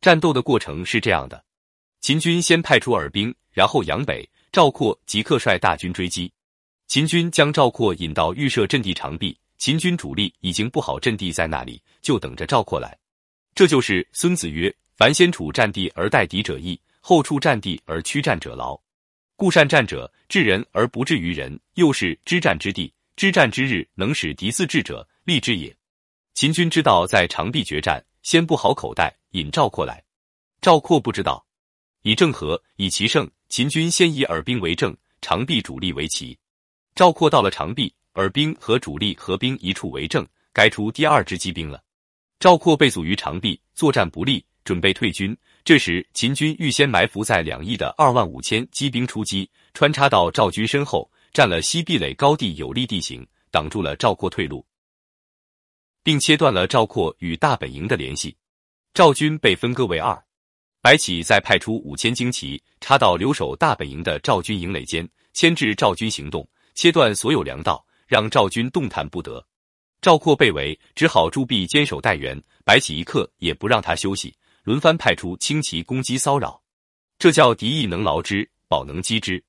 战斗的过程是这样的：秦军先派出耳兵，然后扬北，赵括即刻率大军追击。秦军将赵括引到预设阵地长壁，秦军主力已经布好阵地在那里，就等着赵括来。这就是孙子曰：“凡先处战地而待敌者易，后处战地而驱战者劳。故善战者，治人而不治于人，又是知战之地。知战之日，能使敌自治者，利之也。”秦军知道在长壁决战，先布好口袋，引赵括来。赵括不知道，以正和，以奇胜。秦军先以耳兵为正，长壁主力为奇。赵括到了长壁，耳兵和主力合兵一处为正，该出第二支机兵了。赵括被阻于长壁，作战不利，准备退军。这时，秦军预先埋伏在两翼的二万五千机兵出击，穿插到赵军身后，占了西壁垒高地有利地形，挡住了赵括退路，并切断了赵括与大本营的联系。赵军被分割为二，白起再派出五千精骑插到留守大本营的赵军营垒间，牵制赵军行动，切断所有粮道，让赵军动弹不得。赵括被围，只好驻壁坚守待援。白起一刻也不让他休息，轮番派出轻骑攻击骚扰。这叫敌意能劳之，保能击之。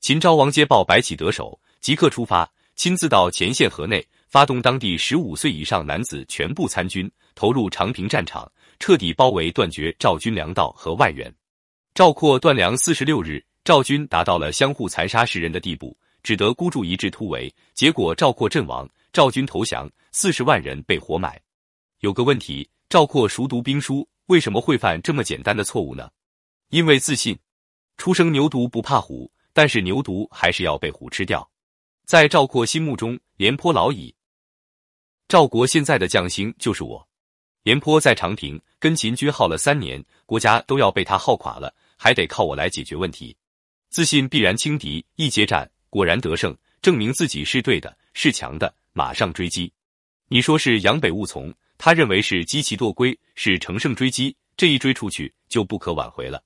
秦昭王接报白起得手，即刻出发，亲自到前线河内，发动当地十五岁以上男子全部参军，投入长平战场，彻底包围断绝赵军粮道和外援。赵括断粮四十六日，赵军达到了相互残杀十人的地步，只得孤注一掷突围，结果赵括阵亡。赵军投降，四十万人被活埋。有个问题：赵括熟读兵书，为什么会犯这么简单的错误呢？因为自信。初生牛犊不怕虎，但是牛犊还是要被虎吃掉。在赵括心目中，廉颇老矣。赵国现在的将星就是我。廉颇在长平跟秦军耗了三年，国家都要被他耗垮了，还得靠我来解决问题。自信必然轻敌，一接战果然得胜，证明自己是对的，是强的。马上追击，你说是扬北误从，他认为是积其惰归，是乘胜追击，这一追出去就不可挽回了。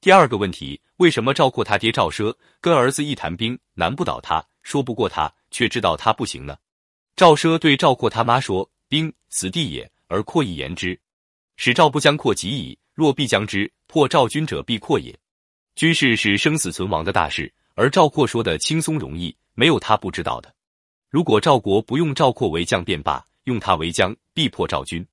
第二个问题，为什么赵括他爹赵奢跟儿子一谈兵，难不倒他，说不过他，却知道他不行呢？赵奢对赵括他妈说：“兵死地也，而扩亦言之，使赵不将扩及矣。若必将之，破赵军者必扩也。军事是生死存亡的大事，而赵括说的轻松容易，没有他不知道的。”如果赵国不用赵括为将便罢，用他为将，必破赵军。